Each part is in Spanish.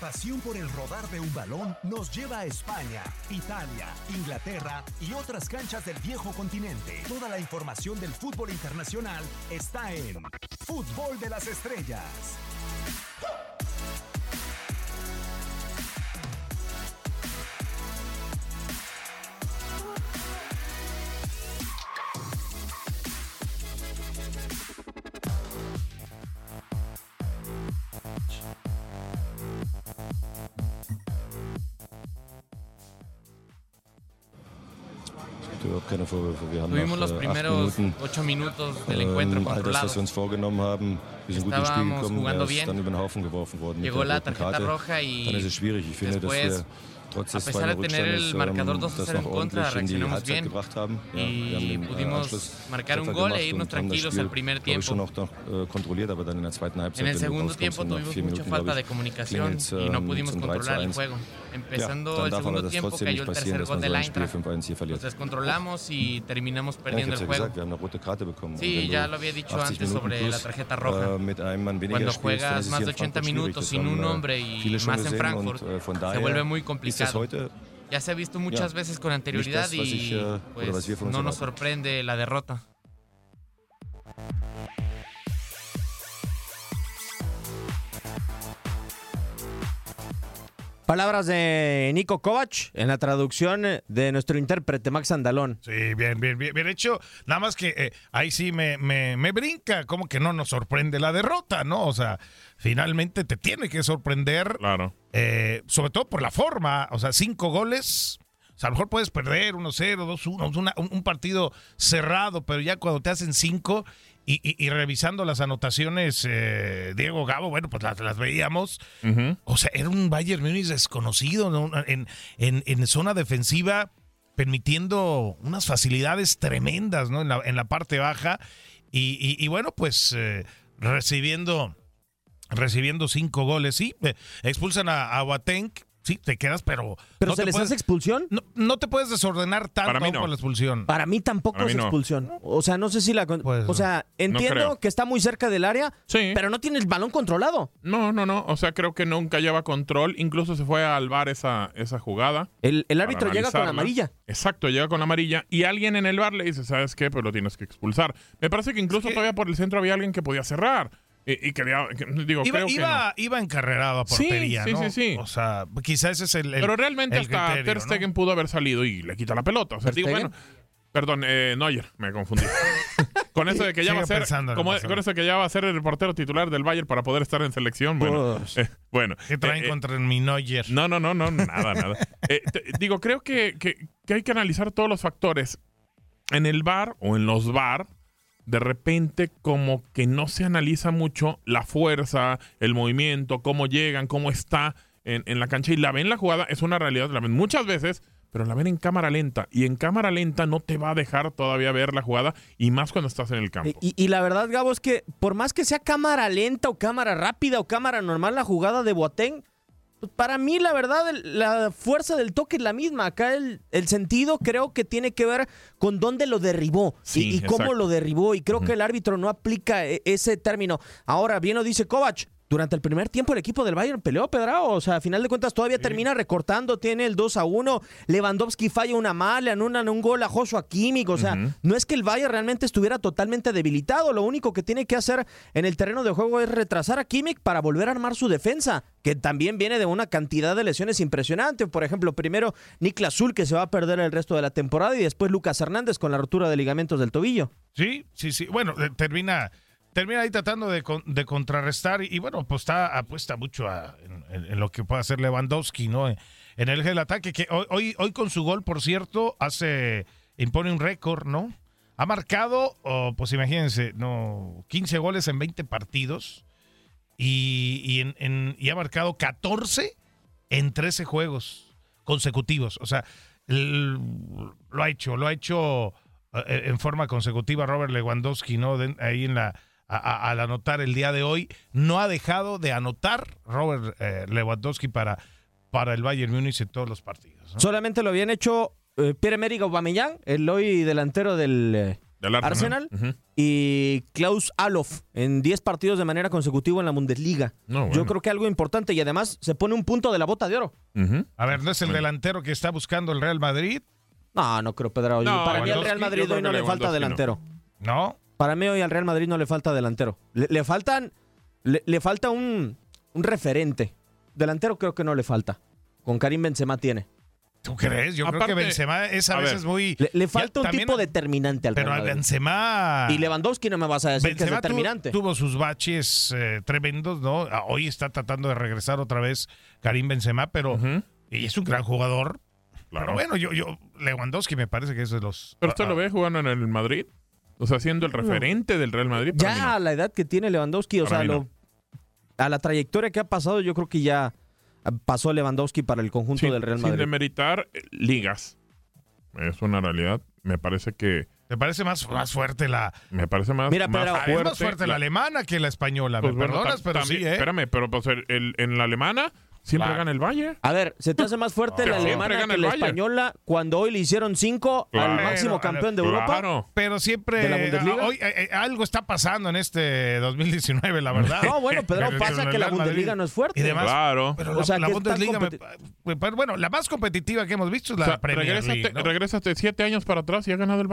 pasión por el rodar de un balón nos lleva a España, Italia, Inglaterra y otras canchas del viejo continente. Toda la información del fútbol internacional está en Fútbol de las Estrellas. macht überhaupt keine Vorwürfe. Wir haben Tuvimos nach, äh, Minuten, ocho minutos del encuentro ähm, all halt das, was wir uns vorgenommen haben, wir sind gut ins Spiel gekommen, er ist dann über den Haufen geworfen worden. Llegó mit der roja y dann ist es schwierig. Ich finde, dass wir a pesar de tener el marcador 2 a 0 en contra, reaccionamos bien y pudimos marcar un gol e irnos tranquilos al primer tiempo. En el segundo tiempo tuvimos mucha falta de comunicación y no pudimos controlar el juego. Empezando el segundo tiempo cayó el tercer gol del Eintracht. Nos descontrolamos y terminamos perdiendo el juego. Sí, ya lo había dicho antes sobre la tarjeta roja. Cuando juegas más de 80 minutos sin un hombre y más en Frankfurt, se vuelve muy complicado. Ya se ha visto muchas veces con anterioridad y pues, no nos sorprende la derrota. Palabras de Nico Kovac en la traducción de nuestro intérprete Max Andalón. Sí, bien, bien, bien, bien hecho. Nada más que eh, ahí sí me, me, me, brinca, como que no nos sorprende la derrota, ¿no? O sea, finalmente te tiene que sorprender. Claro. Eh, sobre todo por la forma, o sea, cinco goles. O sea, a lo mejor puedes perder 1-0, 2-1, un partido cerrado, pero ya cuando te hacen cinco y, revisando las anotaciones, eh, Diego Gabo, bueno, pues las, las veíamos. O sea, era un Bayern Múnich desconocido en, en, zona defensiva, permitiendo unas facilidades tremendas ¿no? en, la, en la parte baja. Y, bueno, pues eh, recibiendo, recibiendo cinco goles. Sí, eh, expulsan a, a sí, te quedas, pero. ¿Pero se les hace expulsión? No, te puedes desordenar tanto Para por la expulsión. Para mí tampoco es expulsión. O sea, no sé si la. Pues, o sea, entiendo que está muy cerca del área, pero no tiene el balón controlado. No, no, no. O sea, creo que nunca lleva control. Incluso se fue al bar esa, esa jugada. El, árbitro llega con amarilla. Exacto, llega con amarilla. Y alguien en el bar le dice, ¿sabes qué? Pues lo tienes que expulsar. Me parece que incluso todavía por el centro había alguien que podía cerrar. Y, que, digo, iba, creo iba, iba encarrerado a portería, sí, sí, Sí, O sea, quizás ese es el, Pero realmente hasta Ter Stegen pudo haber salido y le quita la pelota. O sea, digo, bueno, perdón, eh, Neuer, me confundí. con eso de que ya va a ser como, con eso de que ya va a ser el portero titular del Bayern para poder estar en selección, bueno. Eh, bueno. ¿Qué traen eh, eh, contra mi Neuer? No, no, no, no, nada, nada. digo, creo que, que, que hay que analizar todos los factores en el bar o en los bar de repente como que no se analiza mucho la fuerza, el movimiento, cómo llegan, cómo está en, la cancha y la ven la jugada, es una realidad, la ven muchas veces, pero la ven en cámara lenta y en cámara lenta no te va a dejar todavía ver la jugada y más cuando estás en el campo. Y, la verdad, Gabo, es que por más que sea cámara lenta o cámara rápida o cámara normal, la jugada de Boateng para mí, la verdad, la fuerza del toque es la misma. Acá el, sentido creo que tiene que ver con dónde lo derribó y, cómo lo derribó. Y creo que el árbitro no aplica e, ese término. Ahora, bien lo dice Kovac durante el primer tiempo el equipo del Bayern peleó, Pedrao. O sea, a final de cuentas todavía termina recortando, tiene el 2 a 1. Lewandowski falla una mala, anulan un gol a Joshua Kimmich. O sea, no es que el Bayern realmente estuviera totalmente debilitado. Lo único que tiene que hacer en el terreno de juego es retrasar a Kimmich para volver a armar su defensa, que también viene de una cantidad de lesiones impresionante. Por ejemplo, primero Niklas Zul, que se va a perder el resto de la temporada, y después Lucas Hernández con la rotura de ligamentos del tobillo. Sí, sí, sí. Bueno, eh, termina termina ahí tratando de, contrarrestar y, bueno, pues está apuesta mucho en, lo que puede hacer Lewandowski, ¿no? En el eje del ataque, que hoy, hoy, con su gol, por cierto, hace, impone un récord, ¿no? Ha marcado, pues imagínense, no, 15 goles en 20 partidos y, en, y ha marcado 14 en 13 juegos consecutivos. O sea, lo ha hecho, lo ha hecho eh, en forma consecutiva Robert Lewandowski, ¿no? ahí en la al anotar el día de hoy. No ha dejado de anotar Robert eh, Lewandowski para, para el Bayern Múnich en todos los partidos. Solamente lo habían hecho eh, Pierre-Emerick Aubameyang, el hoy delantero del, eh, Arsenal, y Klaus Alof en 10 partidos de manera consecutiva en la Bundesliga. Yo creo que algo importante y además se pone un punto de la bota de oro. A ver, ¿no es el delantero que está buscando el Real Madrid? No, no creo, Pedro. Para mí al Real Madrid hoy no le falta delantero. No. Para mí hoy al Real Madrid no le falta delantero. Le, faltan, le, falta un, un referente. Delantero creo que no le falta. Con Karim Benzema tiene. ¿Tú crees? Yo creo que Benzema es a, veces muy... Le, falta un tipo determinante al Pero a Benzema... Y Lewandowski no me vas a decir que es determinante. tuvo sus baches eh, tremendos, ¿no? Ah, hoy está tratando de regresar otra vez Karim Benzema, pero... Y es un gran jugador. Pero bueno, yo, yo... Lewandowski me parece que es de los... ¿Pero usted lo ve jugando en el Madrid? O sea, siendo el referente del Real Madrid. Ya a la edad que tiene Lewandowski, o sea, a la trayectoria que ha pasado, yo creo que ya pasó Lewandowski para el conjunto del Real Madrid. Sin demeritar eh, ligas. Es una realidad. Me parece que. ¿Te parece más, más fuerte la. Me parece más, Mira, más fuerte. más fuerte la, alemana que la española. Pues ¿Me perdonas? Pero sí, ¿eh? Espérame, pero pues el, en la alemana Siempre gana el Valle. A ver, ¿se te hace más fuerte la alemana que la española cuando hoy le hicieron cinco al máximo campeón de Europa? Pero siempre hoy eh, eh, algo está pasando en este 2019, la verdad. No, bueno, Pedro, pasa que la Bundesliga no es fuerte. Y demás, claro. Pero la, o sea, la Bundesliga, bueno, la más competitiva que hemos visto es la Premier League. Regrésate siete años para atrás y ha ganado el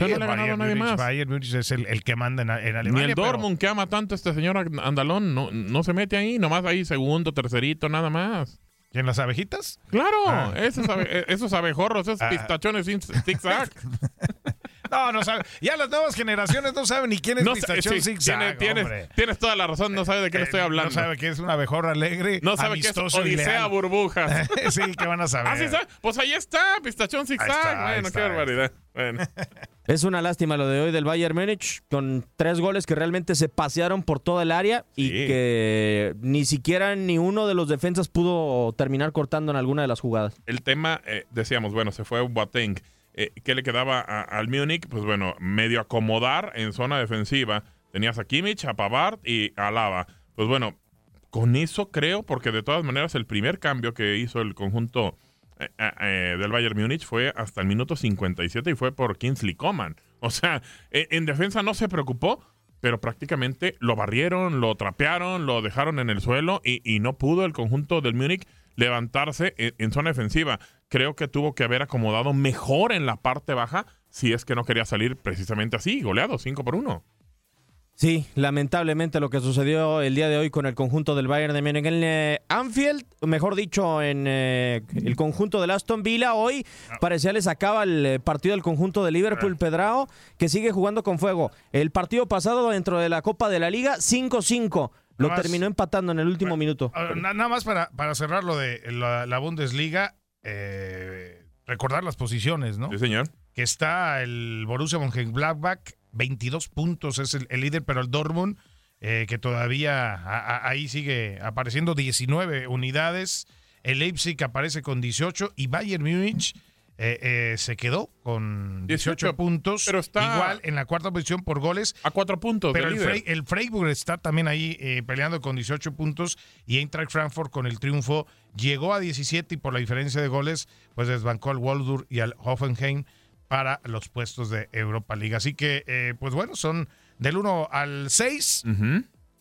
Valle. O no le ha ganado a nadie más. Bayern Munich es el, que manda en, Alemania. Ni el Dortmund que ama tanto a este señor Andalón no, no se mete ahí, nomás ahí segundo, tercerito, nada más. ¿Y en las abejitas? Claro, ah. esos, esos, abejorros, esos ah. pistachones sin zigzag. No, no sabe. Ya las nuevas generaciones no saben ni quién es no, Pistachón sí, Zigzag, tienes, tienes, toda la razón, no sabe de qué le estoy eh, hablando. No sabe que es una abejorra alegre, No sabe que es Odisea Burbujas. sí, que van a saber. Ah, sí, Pues ahí está, Pistachón Zigzag. bueno, qué barbaridad. Bueno. Es una lástima lo de hoy del Bayern Múnich, con tres goles que realmente se pasearon por toda el área y que ni siquiera ni uno de los defensas pudo terminar cortando en alguna de las jugadas. El tema, eh, decíamos, bueno, se fue Boateng. Eh, ¿Qué le quedaba al Múnich? Pues bueno, medio acomodar en zona defensiva. Tenías a Kimmich, a Pavard y a Lava. Pues bueno, con eso creo, porque de todas maneras el primer cambio que hizo el conjunto eh, eh, del Bayern Múnich fue hasta el minuto 57 y fue por Kingsley Coman. O sea, en, defensa no se preocupó, pero prácticamente lo barrieron, lo trapearon, lo dejaron en el suelo y, no pudo el conjunto del Múnich levantarse en, zona defensiva. Creo que tuvo que haber acomodado mejor en la parte baja si es que no quería salir precisamente así, goleado 5 por 1. Sí, lamentablemente lo que sucedió el día de hoy con el conjunto del Bayern de Múnich en eh, Anfield, mejor dicho, en eh, el conjunto del Aston Villa, hoy parecía les acaba el eh, partido del conjunto de Liverpool Pedrao, que sigue jugando con fuego. El partido pasado dentro de la Copa de la Liga, 5-5. Lo terminó empatando en el último minuto. Nada más para, para cerrar lo de la, Bundesliga, recordar las posiciones, ¿no? Sí, señor. Que está el Borussia Mönchengladbach 22 puntos es el, líder, pero el Dortmund, eh, que todavía ahí sigue apareciendo 19 unidades. El Leipzig aparece con 18 y Bayern Múnich eh, eh, se quedó con 18, puntos. Pero está igual en la cuarta posición por goles. A cuatro puntos. Pero el, Freiburg está también ahí peleando con 18 puntos y Eintracht Frankfurt con el triunfo llegó a 17 y por la diferencia de goles pues desbancó al Waldur y al Hoffenheim para los puestos de Europa League. Así que, eh, pues bueno, son del 1 al 6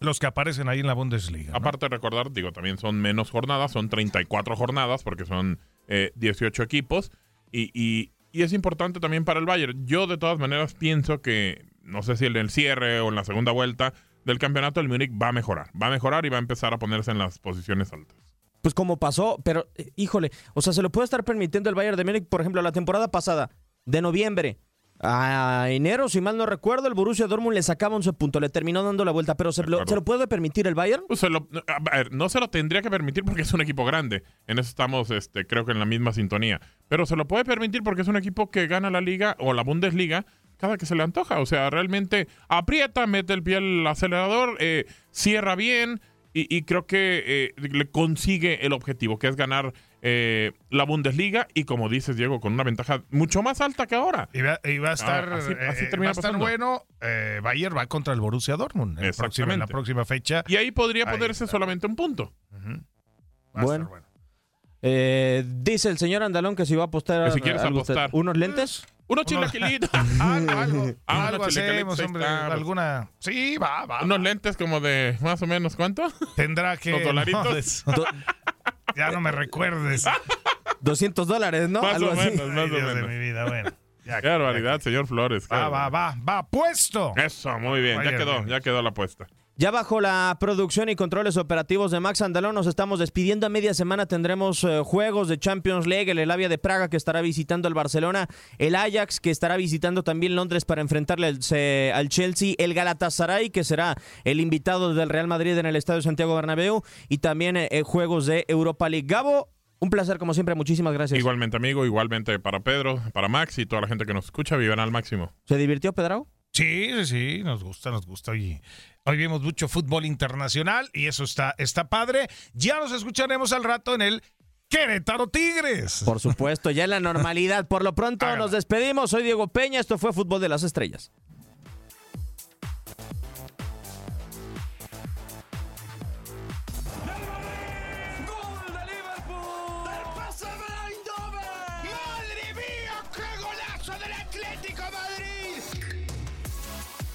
los que aparecen ahí en la Bundesliga. Aparte de recordar, digo, también son menos jornadas, son 34 jornadas porque son 18 eh, equipos. Y, es importante también para el Bayern. Yo de todas maneras pienso que, no sé si en el cierre o en la segunda vuelta del campeonato, el Múnich va a mejorar. Va a mejorar y va a empezar a ponerse en las posiciones altas pues como pasó, pero eh, híjole, o sea, se lo puede estar permitiendo el Bayern de Múnich, por ejemplo, la temporada pasada de noviembre a enero, si mal no recuerdo, el Borussia Dortmund le sacaba 11 puntos, le terminó dando la vuelta, pero ¿se, lo, puede permitir el Bayern? Pues no se lo tendría que permitir porque es un equipo grande. En eso estamos, este, creo que en la misma sintonía. Pero se lo puede permitir porque es un equipo que gana la liga o la Bundesliga cada que se le antoja. O sea, realmente aprieta, mete el pie al acelerador, eh, cierra bien y, creo que eh, le consigue el objetivo, que es ganar eh, la Bundesliga y como dices Diego con una ventaja mucho más alta que ahora y va, a estar, eh, bueno eh, Bayern va contra el Borussia Dortmund en, la próxima fecha y ahí podría ponerse solamente un punto bueno, dice el señor Andalón que si va a apostar, si quieres apostar unos lentes Unos chilaquilitos. algo, algo, ah, algo hacemos, hombre. Alguna. Sí, va, va. Unos lentes como de más o menos, ¿cuánto? Tendrá que. Los dolaritos. Ya no me recuerdes. 200 dólares, ¿no? Más o menos, más o menos. De mi vida, bueno. qué barbaridad, señor Flores. Va, va, va, va, puesto. Eso, muy bien. ya quedó, ya quedó la apuesta. Ya bajo la producción y controles operativos de Max Andalón nos estamos despidiendo. A media semana tendremos eh, juegos de Champions League, el Elavia de Praga que estará visitando el Barcelona, el Ajax que estará visitando también Londres para enfrentarle al, Chelsea, el Galatasaray que será el invitado del Real Madrid en el Estadio Santiago Bernabéu y también eh, juegos de Europa League. Gabo, un placer como siempre, muchísimas gracias. Igualmente amigo, igualmente para Pedro, para Max y toda la gente que nos escucha, vivan al máximo. ¿Se divirtió Pedro? Sí, sí, sí, nos gusta, nos gusta. Y hoy vimos mucho fútbol internacional y eso está, está padre. Ya nos escucharemos al rato en el Querétaro Tigres. Por supuesto, ya en la normalidad. Por lo pronto nos despedimos. Soy Diego Peña, esto fue Fútbol de las Estrellas.